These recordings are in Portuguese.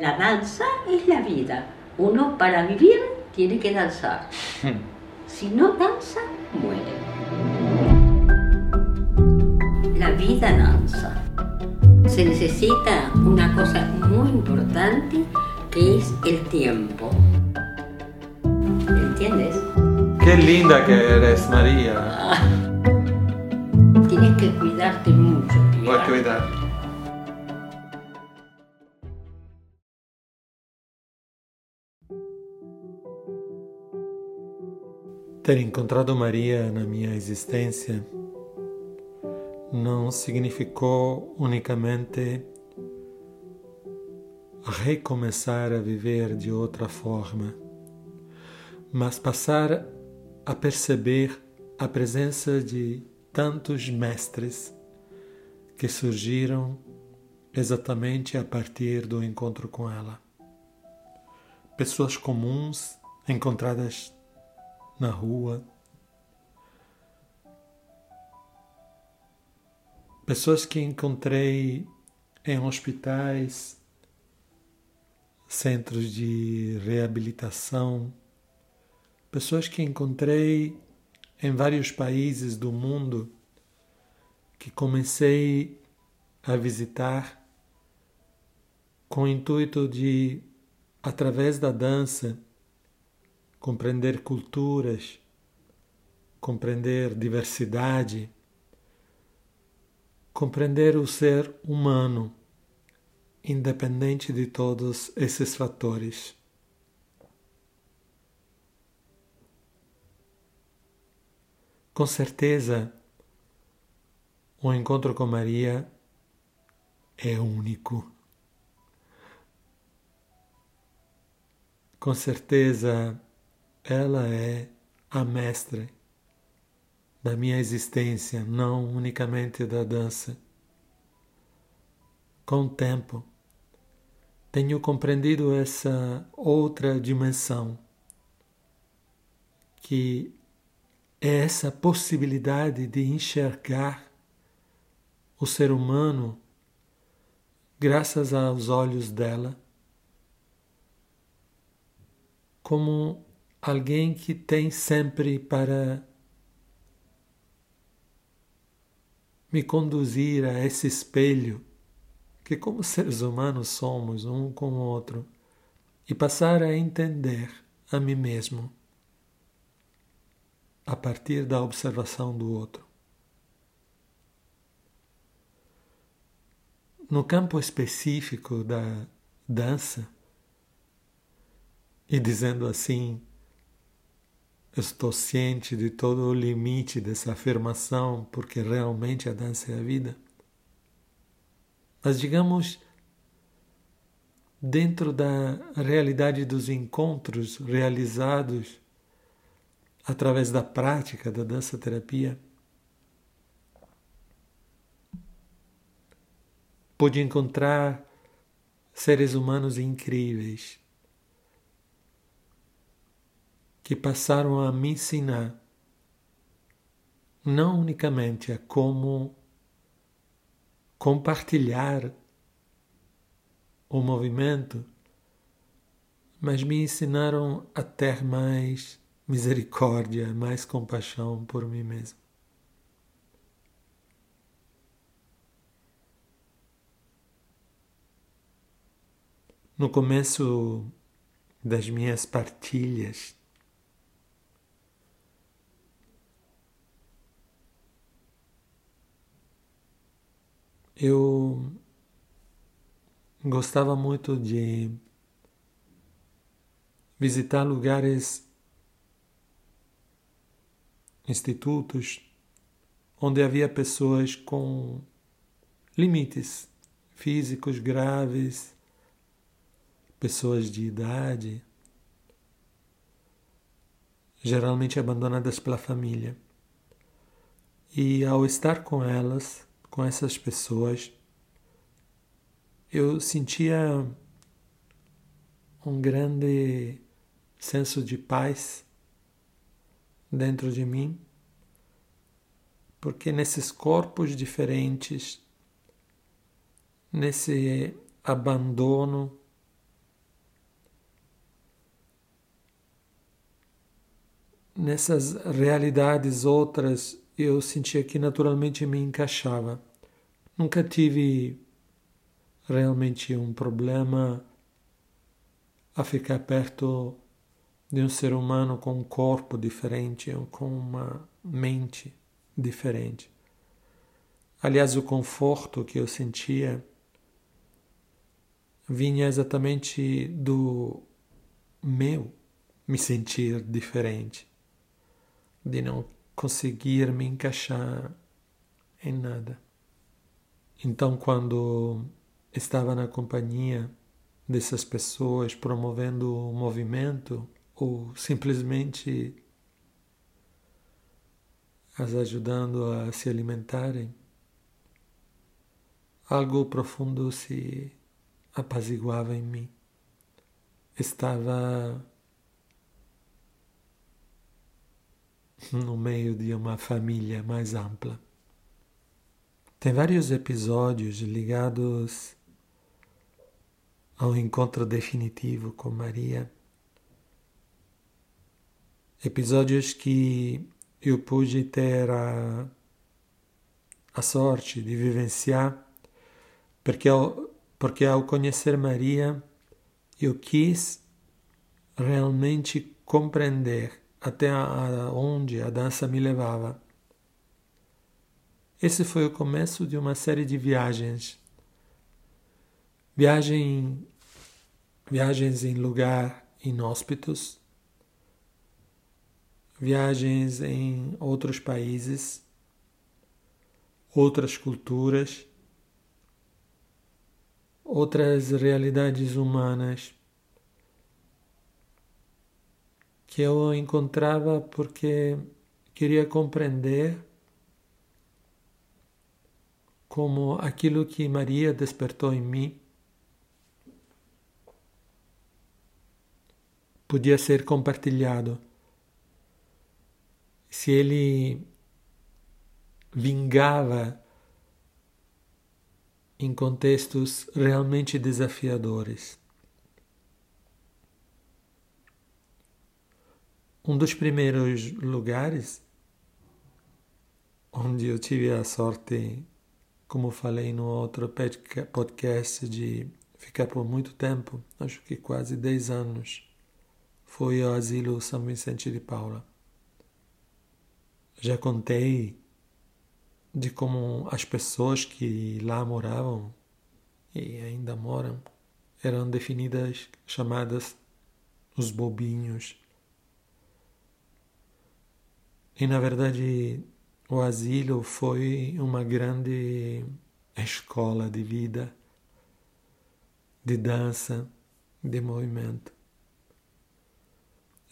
La danza es la vida. Uno para vivir tiene que danzar. Si no danza, muere. La vida danza. Se necesita una cosa muy importante que es el tiempo. ¿Entiendes? Qué linda que eres, María. Tienes que cuidarte mucho, Voy a cuidar. Ter encontrado Maria na minha existência não significou unicamente recomeçar a viver de outra forma, mas passar a perceber a presença de tantos mestres que surgiram exatamente a partir do encontro com ela. Pessoas comuns encontradas na rua, pessoas que encontrei em hospitais, centros de reabilitação, pessoas que encontrei em vários países do mundo que comecei a visitar com o intuito de, através da dança, compreender culturas, compreender diversidade, compreender o ser humano, independente de todos esses fatores. Com certeza, o encontro com Maria é único. Com certeza, ela é a mestre da minha existência, não unicamente da dança. Com o tempo, tenho compreendido essa outra dimensão, que é essa possibilidade de enxergar o ser humano graças aos olhos dela como alguém que tem sempre para me conduzir a esse espelho que, como seres humanos, somos um com o outro e passar a entender a mim mesmo a partir da observação do outro. No campo específico da dança, e dizendo assim, estou ciente de todo o limite dessa afirmação, porque realmente a dança é a vida. Mas digamos, dentro da realidade dos encontros realizados através da prática da dança terapia, pude encontrar seres humanos incríveis que passaram a me ensinar não unicamente a como compartilhar o movimento, mas me ensinaram a ter mais misericórdia, mais compaixão por mim mesmo. No começo das minhas partilhas, eu gostava muito de visitar lugares, institutos, onde havia pessoas com limites físicos graves, pessoas de idade, geralmente abandonadas pela família. E ao estar com elas, com essas pessoas, eu sentia um grande senso de paz dentro de mim, porque nesses corpos diferentes, nesse abandono, nessas realidades outras, eu sentia que naturalmente me encaixava. Nunca tive realmente um problema a ficar perto de um ser humano com um corpo diferente com uma mente diferente. Aliás, o conforto que eu sentia vinha exatamente do meu me sentir diferente, de não conseguir me encaixar em nada. Então, quando estava na companhia dessas pessoas promovendo o movimento ou simplesmente as ajudando a se alimentarem, algo profundo se apaziguava em mim. Estava no meio de uma família mais ampla. Tem vários episódios ligados ao encontro definitivo com Maria. Episódios que eu pude ter a, a sorte de vivenciar, porque ao, porque ao conhecer Maria, eu quis realmente compreender até onde a dança me levava. Esse foi o começo de uma série de viagens. Viagem, viagens em lugar inóspitos, viagens em outros países, outras culturas, outras realidades humanas. Que eu encontrava porque queria compreender como aquilo que Maria despertou em mim podia ser compartilhado. Se ele vingava em contextos realmente desafiadores. Um dos primeiros lugares onde eu tive a sorte, como falei no outro podcast, de ficar por muito tempo, acho que quase 10 anos, foi o Asilo São Vicente de Paula. Já contei de como as pessoas que lá moravam e ainda moram eram definidas, chamadas os bobinhos e na verdade o asilo foi uma grande escola de vida, de dança, de movimento.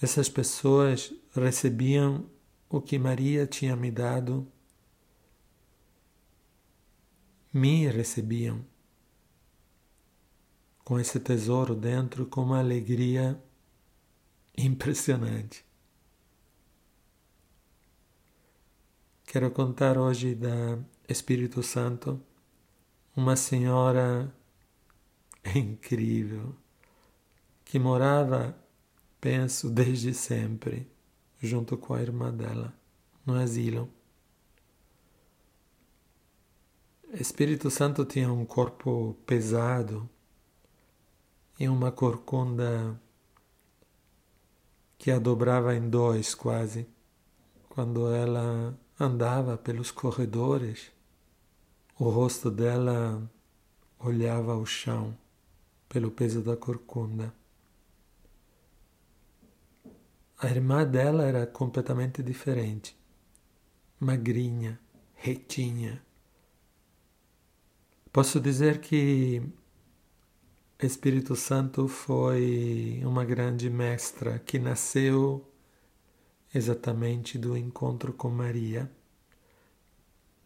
Essas pessoas recebiam o que Maria tinha me dado, me recebiam com esse tesouro dentro com uma alegria impressionante. Quero contar hoje da Espírito Santo, uma senhora incrível que morava, penso, desde sempre, junto com a irmã dela, no asilo. Espírito Santo tinha um corpo pesado e uma corcunda que a dobrava em dois quase, quando ela andava pelos corredores, o rosto dela olhava ao chão pelo peso da corcunda. A irmã dela era completamente diferente, magrinha, retinha. Posso dizer que Espírito Santo foi uma grande mestra que nasceu exatamente do encontro com Maria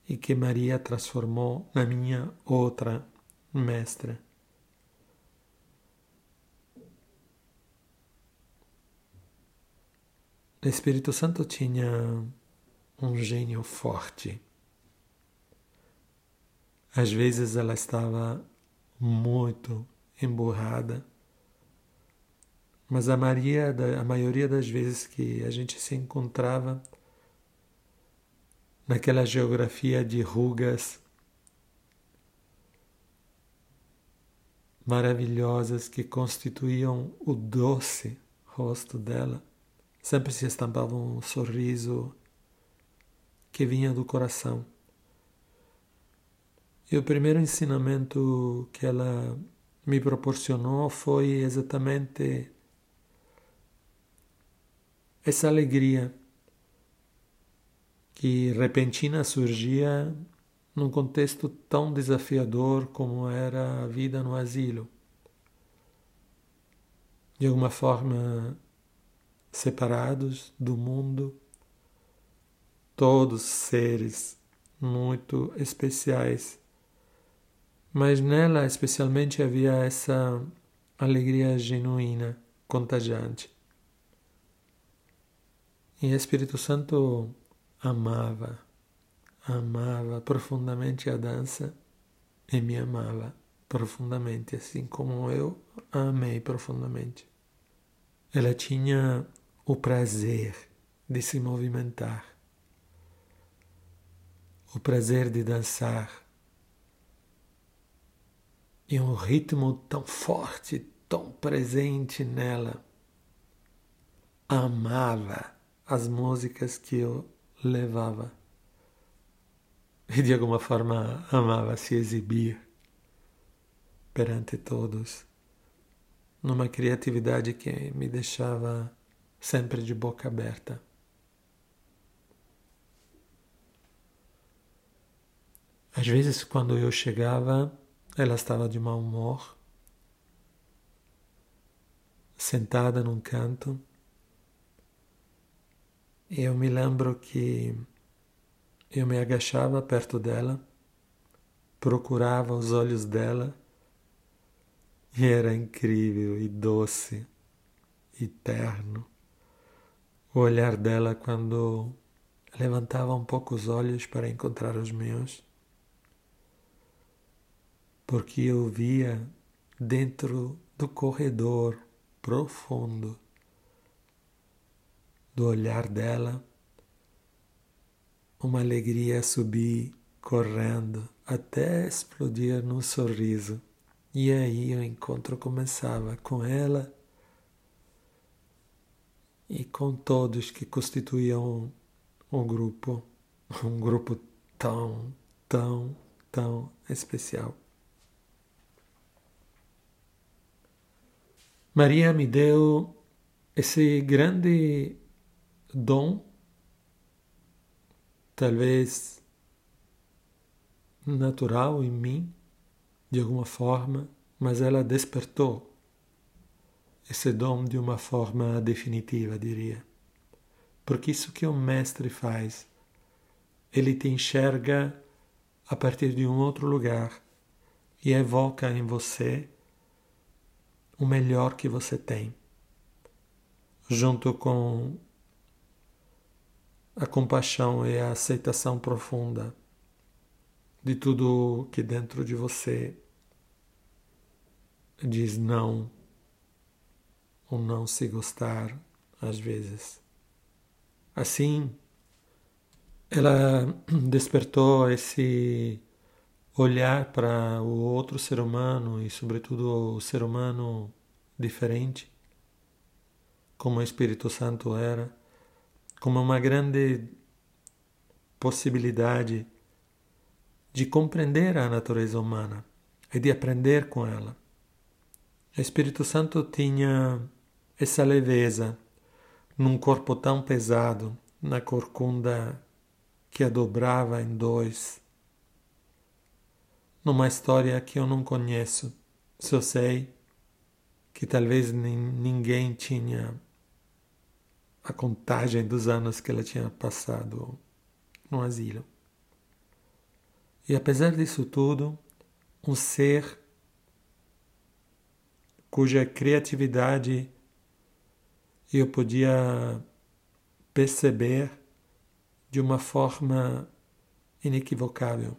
e que Maria transformou na minha outra mestra. O Espírito Santo tinha um gênio forte. Às vezes ela estava muito emburrada, Mas a, Maria, a maioria das vezes que a gente se encontrava naquela geografia de rugas maravilhosas que constituíam o doce rosto dela, sempre se estampava um sorriso que vinha do coração. E o primeiro ensinamento que ela me proporcionou foi exatamente essa alegria que repentina surgia num contexto tão desafiador como era a vida no asilo. De alguma forma, separados do mundo, todos seres muito especiais, mas nela especialmente havia essa alegria genuína, contagiante. E Espírito Santo amava amava profundamente a dança e me amava profundamente, assim como eu a amei profundamente. Ela tinha o prazer de se movimentar, o prazer de dançar, e um ritmo tão forte, tão presente nela. Amava as músicas que eu levava e de alguma forma amava se exibir perante todos, numa criatividade que me deixava sempre de boca aberta. Às vezes, quando eu chegava, ela estava de mau humor, sentada num canto, eu me lembro que eu me agachava perto dela, procurava os olhos dela e era incrível e doce e terno o olhar dela quando levantava um pouco os olhos para encontrar os meus, porque eu via dentro do corredor profundo do olhar dela uma alegria subir correndo até explodir num sorriso. E aí o encontro começava com ela e com todos que constituíam um grupo, um grupo tão, tão, tão especial. Maria me deu esse grande dom talvez natural em mim, de alguma forma, mas ela despertou esse dom de uma forma definitiva, diria. Porque isso que o mestre faz, ele te enxerga a partir de um outro lugar e evoca em você o melhor que você tem, junto com a compaixão e a aceitação profunda de tudo que dentro de você diz não ou não se gostar às vezes. Assim, ela despertou esse olhar para o outro ser humano e, sobretudo, o ser humano diferente, como o Espírito Santo era como uma grande possibilidade de compreender a natureza humana e de aprender com ela. O Espírito Santo tinha essa leveza num corpo tão pesado, na corcunda que a dobrava em dois, numa história que eu não conheço, só sei que talvez ninguém tinha a contagem dos anos que ela tinha passado no asilo. E apesar disso tudo, um ser cuja criatividade eu podia perceber de uma forma inequivocável.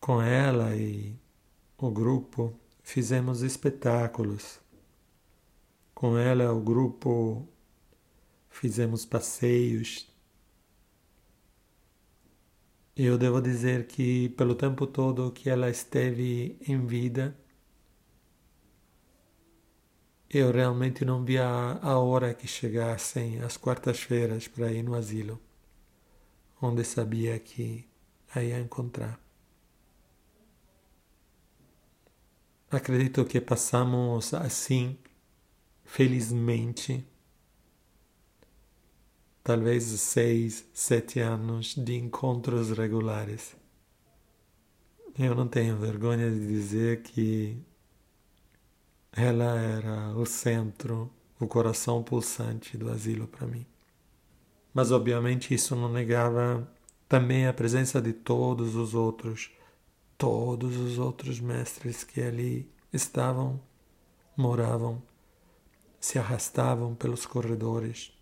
Com ela e o grupo fizemos espetáculos. Com ela, o grupo, fizemos passeios. Eu devo dizer que, pelo tempo todo que ela esteve em vida, eu realmente não via a hora que chegassem as quartas-feiras para ir no asilo, onde sabia que a ia encontrar. Acredito que passamos assim, felizmente, talvez seis, sete anos de encontros regulares. Eu não tenho vergonha de dizer que ela era o centro, o coração pulsante do asilo para mim. Mas obviamente isso não negava também a presença de todos os outros todos os outros mestres que ali estavam, moravam, se arrastavam pelos corredores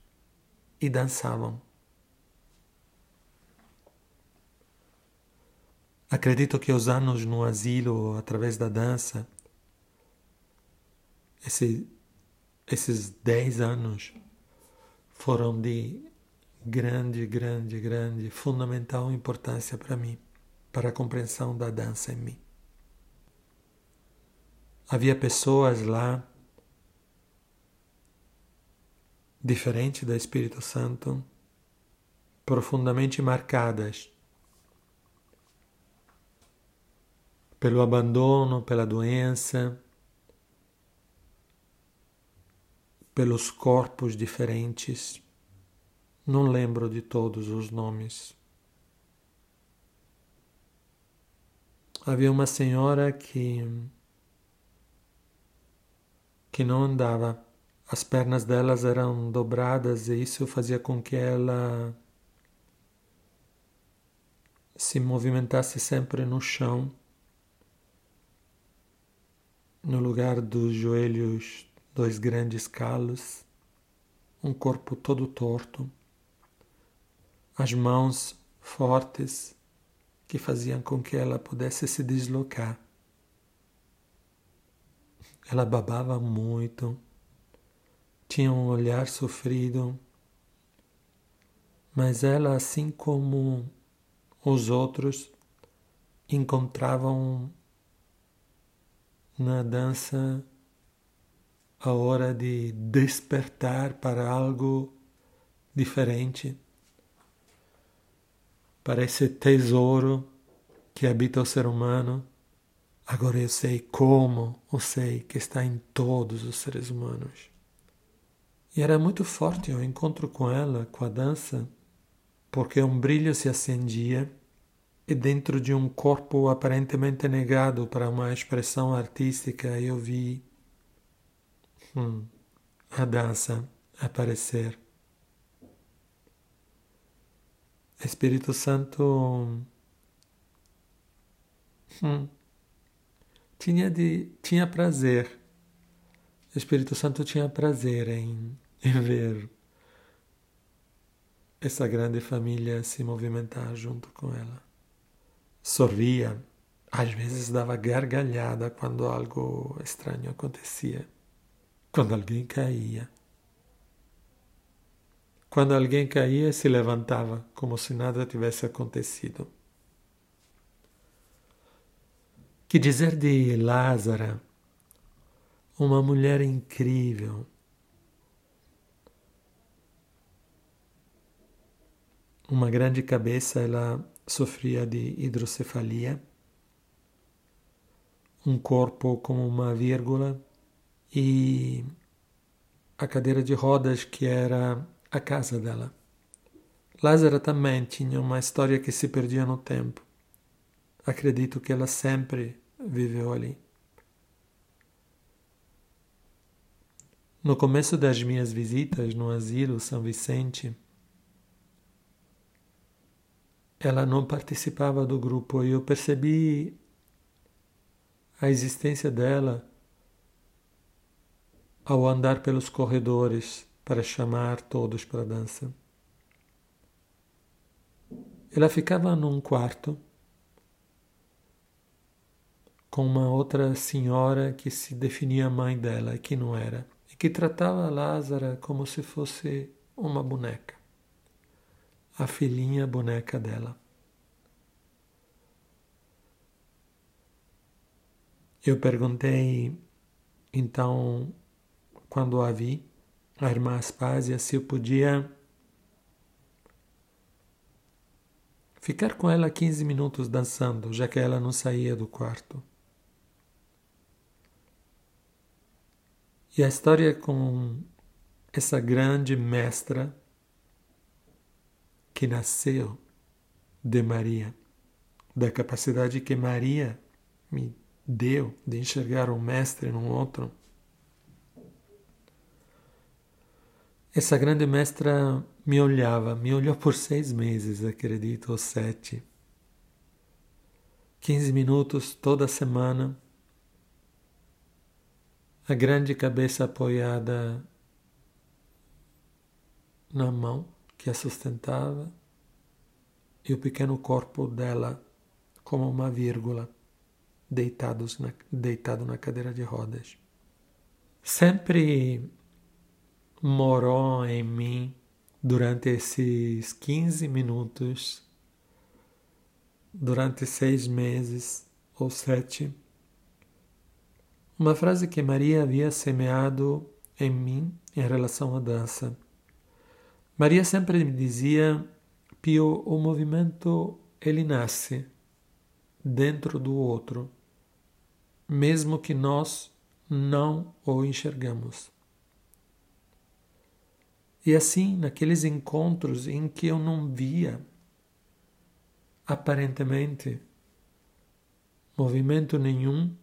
e dançavam. Acredito que os anos no asilo, através da dança, esse, esses dez anos foram de grande, grande, grande, fundamental importância para mim para a compreensão da dança em mim. Havia pessoas lá, diferente do Espírito Santo, profundamente marcadas pelo abandono, pela doença, pelos corpos diferentes. Não lembro de todos os nomes. havia uma senhora que que não andava. As pernas delas eram dobradas e isso fazia com que ela se movimentasse sempre no chão, no lugar dos joelhos, dois grandes calos, um corpo todo torto, as mãos fortes que faziam com que ela pudesse se deslocar. Ela babava muito, tinha um olhar sofrido, mas ela, assim como os outros, encontravam na dança a hora de despertar para algo diferente para esse tesouro que habita o ser humano. Agora eu sei como, eu sei que está em todos os seres humanos. E era muito forte o encontro com ela, com a dança, porque um brilho se acendia e dentro de um corpo aparentemente negado para uma expressão artística eu vi hum, a dança aparecer. Espírito Santo hum, tinha, de, tinha prazer. Espírito Santo tinha prazer em, em ver essa grande família se movimentar junto com ela. Sorria, às vezes dava gargalhada quando algo estranho acontecia, quando alguém caía. Quando alguém caía, se levantava como se nada tivesse acontecido. Que dizer de Lázara, uma mulher incrível, uma grande cabeça, ela sofria de hidrocefalia, um corpo como uma vírgula e a cadeira de rodas que era a casa dela. Lázara também tinha uma história que se perdia no tempo. Acredito que ela sempre viveu ali. No começo das minhas visitas no asilo São Vicente, ela não participava do grupo e eu percebi a existência dela ao andar pelos corredores para chamar todos para a dança. Ela ficava num quarto com uma outra senhora que se definia mãe dela e que não era, e que tratava Lázara como se fosse uma boneca, a filhinha boneca dela. Eu perguntei então, quando a vi, a irmã Aspásia, se eu podia ficar com ela 15 minutos dançando, já que ela não saía do quarto. E a história com essa grande mestra que nasceu de Maria, da capacidade que Maria me deu de enxergar um mestre num outro. Essa grande mestra me olhava, me olhou por seis meses, acredito, ou sete. Quinze minutos toda semana a grande cabeça apoiada na mão que a sustentava e o pequeno corpo dela como uma vírgula deitados na, deitado na cadeira de rodas. Sempre morou em mim durante esses 15 minutos, durante seis meses ou sete, uma frase que Maria havia semeado em mim em relação à dança. Maria sempre me dizia: Pio, o movimento ele nasce dentro do outro, mesmo que nós não o enxergamos. E assim, naqueles encontros em que eu não via, aparentemente, movimento nenhum,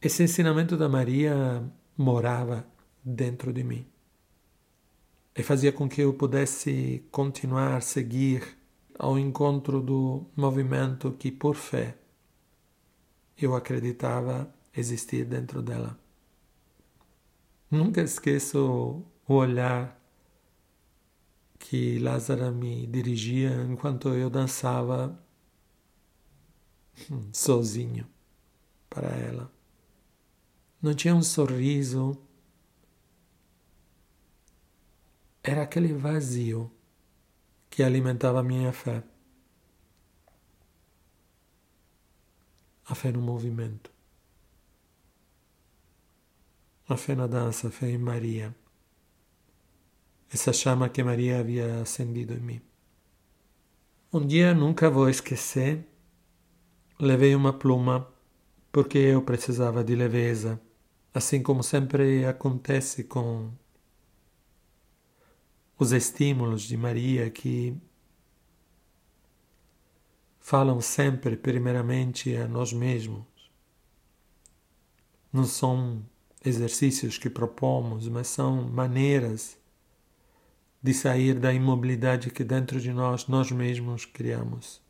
Esse ensinamento da Maria morava dentro de mim e fazia com que eu pudesse continuar, seguir ao encontro do movimento que, por fé, eu acreditava existir dentro dela. Nunca esqueço o olhar que Lázaro me dirigia enquanto eu dançava hum, sozinho para ela. Não tinha um sorriso. Era aquele vazio que alimentava a minha fé. A fé no movimento. A fé na dança, a fé em Maria. Essa chama que Maria havia acendido em mim. Um dia nunca vou esquecer, levei uma pluma porque eu precisava de leveza assim como sempre acontece com os estímulos de Maria que falam sempre primeiramente a nós mesmos. Não são exercícios que propomos, mas são maneiras de sair da imobilidade que dentro de nós nós mesmos criamos.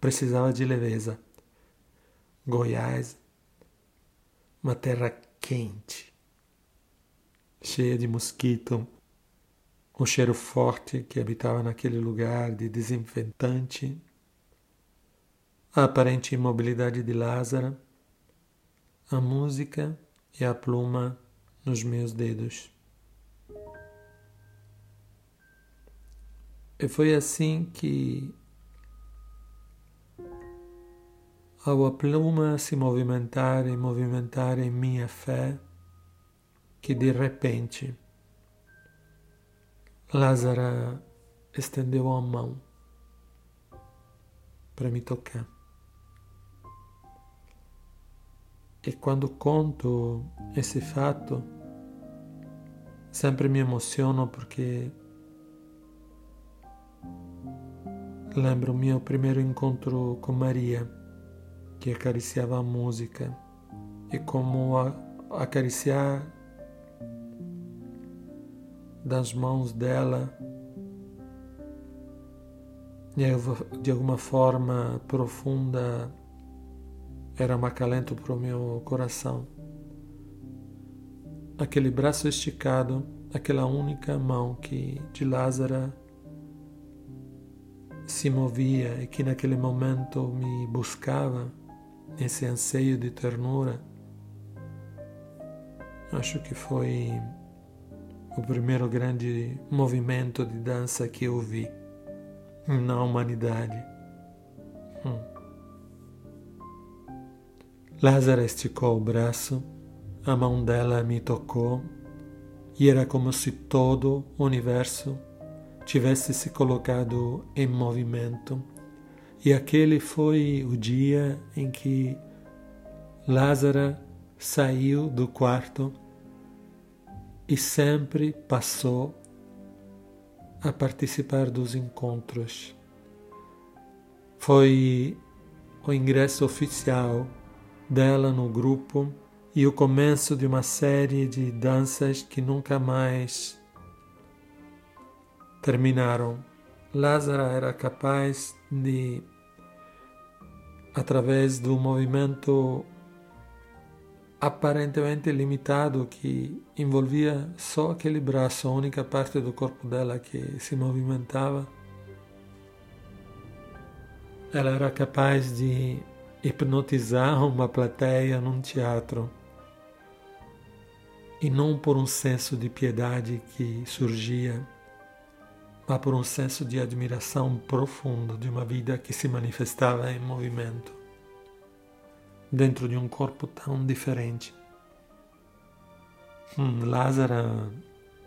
Precisava de leveza. Goiás uma terra quente, cheia de mosquito, o cheiro forte que habitava naquele lugar de desinfetante, a aparente imobilidade de Lázaro, a música e a pluma nos meus dedos. E foi assim que ao a pluma se movimentar e movimentar em minha fé, que de repente Lázaro estendeu a mão para me tocar. E quando conto esse fato, sempre me emociono porque lembro meu primeiro encontro com Maria que acariciava a música e como acariciar das mãos dela de alguma forma profunda era um acalento para o meu coração. Aquele braço esticado, aquela única mão que de Lázaro se movia e que naquele momento me buscava nesse anseio de ternura, acho que foi o primeiro grande movimento de dança que eu vi na humanidade. Hum. Lázara esticou o braço, a mão dela me tocou e era como se todo o universo tivesse se colocado em movimento. E aquele foi o dia em que Lázaro saiu do quarto e sempre passou a participar dos encontros. Foi o ingresso oficial dela no grupo e o começo de uma série de danças que nunca mais terminaram. Lázaro era capaz de, através do movimento aparentemente limitado que envolvia só aquele braço, a única parte do corpo dela que se movimentava, ela era capaz de hipnotizar uma plateia num teatro. E não por um senso de piedade que surgia mas por um senso de admiração profundo de uma vida que se manifestava em movimento, dentro de um corpo tão diferente. Hum, Lázaro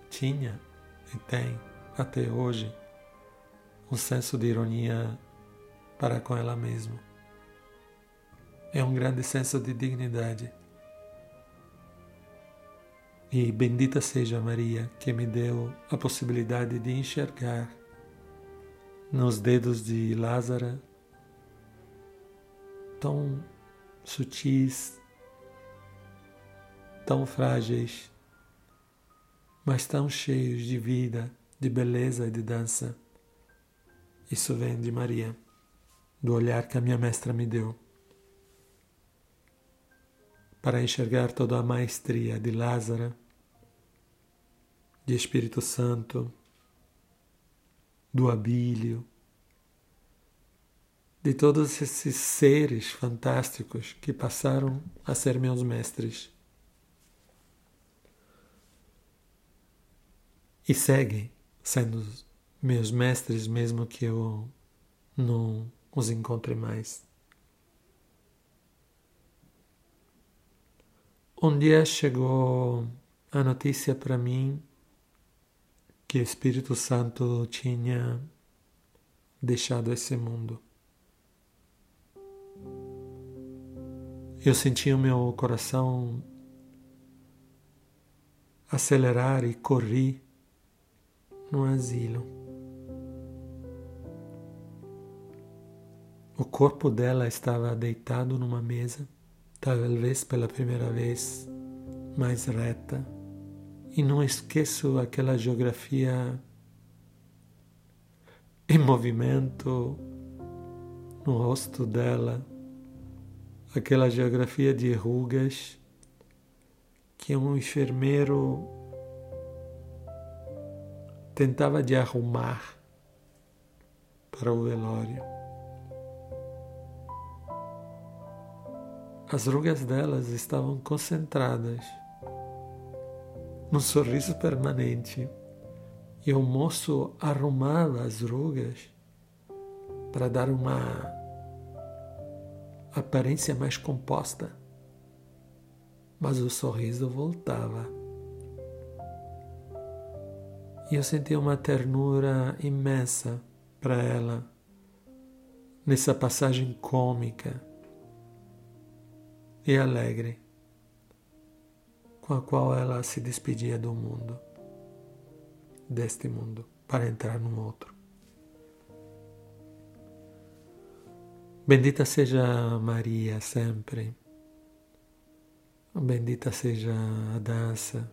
tinha e tem até hoje um senso de ironia para com ela mesma. É um grande senso de dignidade. E bendita seja Maria que me deu a possibilidade de enxergar nos dedos de Lázaro tão sutis, tão frágeis, mas tão cheios de vida, de beleza e de dança. Isso vem de Maria, do olhar que a minha mestra me deu para enxergar toda a maestria de Lázaro de Espírito Santo, do Abílio, de todos esses seres fantásticos que passaram a ser meus mestres. E seguem sendo meus mestres, mesmo que eu não os encontre mais. Um dia chegou a notícia para mim que o Espírito Santo tinha deixado esse mundo. Eu senti o meu coração acelerar e corri no asilo. O corpo dela estava deitado numa mesa, talvez pela primeira vez mais reta e não esqueço aquela geografia em movimento no rosto dela, aquela geografia de rugas que um enfermeiro tentava de arrumar para o velório. As rugas delas estavam concentradas num sorriso permanente, e o moço arrumava as rugas para dar uma aparência mais composta, mas o sorriso voltava. E eu senti uma ternura imensa para ela nessa passagem cômica e alegre com a qual ela se despedia do mundo, deste mundo, para entrar num outro. Bendita seja Maria sempre. Bendita seja a dança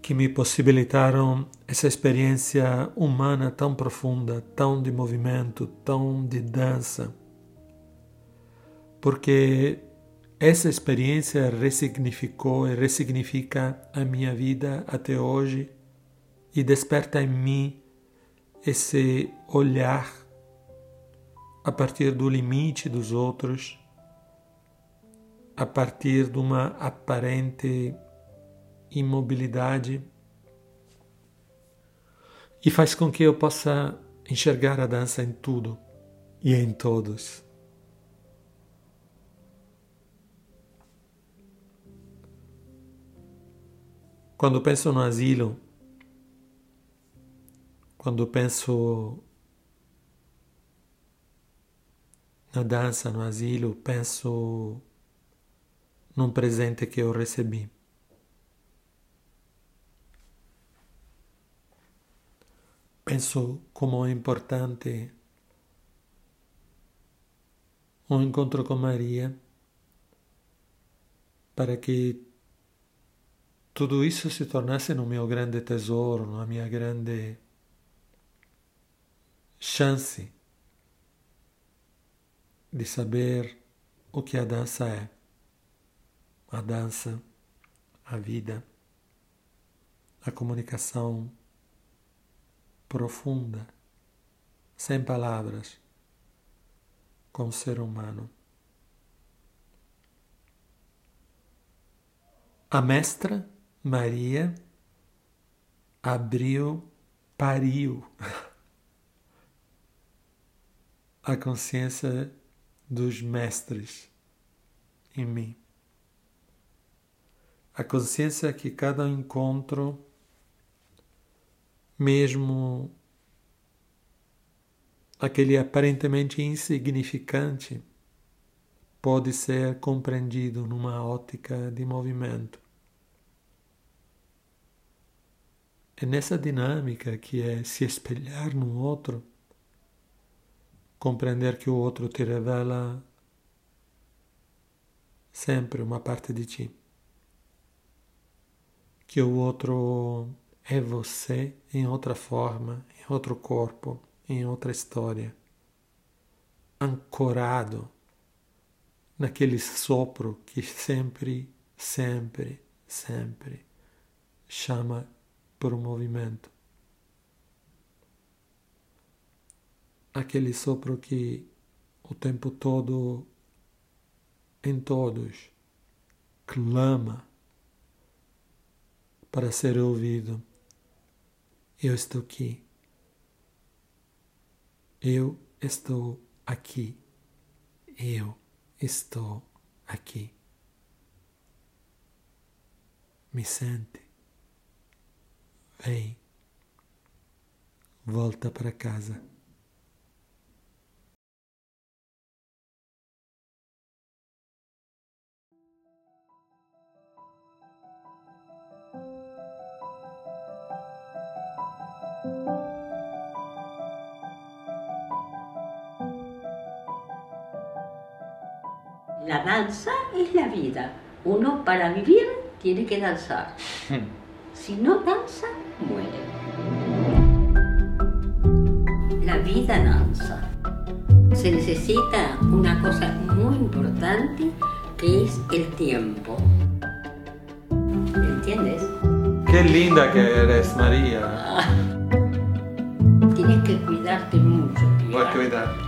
que me possibilitaram essa experiência humana tão profunda, tão de movimento, tão de dança. Porque essa experiência ressignificou e ressignifica a minha vida até hoje e desperta em mim esse olhar a partir do limite dos outros, a partir de uma aparente imobilidade, e faz com que eu possa enxergar a dança em tudo e em todos. Quando penso no asilo, quando penso na dança no asilo, penso num presente eu recebi. Penso como é importante um encontro com Maria para que tudo isso se tornasse no meu grande tesouro, na minha grande chance de saber o que a dança é. A dança, a vida, a comunicação profunda, sem palavras, com o ser humano. A mestra Maria abriu, pariu a consciência dos mestres em mim. A consciência que cada encontro mesmo aquele aparentemente insignificante pode ser compreendido numa ótica de movimento. É nessa dinâmica que é se espelhar no outro, compreender que o outro te revela sempre uma parte de ti, que o outro é você em outra forma, em outro corpo, em outra história, ancorado naquele sopro que sempre, sempre, sempre chama por um movimento. Aquele sopro que o tempo todo, em todos, clama para ser ouvido. Eu estou aqui. Eu estou aqui. Eu estou aqui. Me sente. Vem. Volta para casa. La danza es la vida. Uno para vivir tiene que danzar. Si no danza, muere. La vida danza. Se necesita una cosa muy importante que es el tiempo. ¿Entiendes? Qué linda que eres, María. Tienes que cuidarte mucho. Voy a cuidar.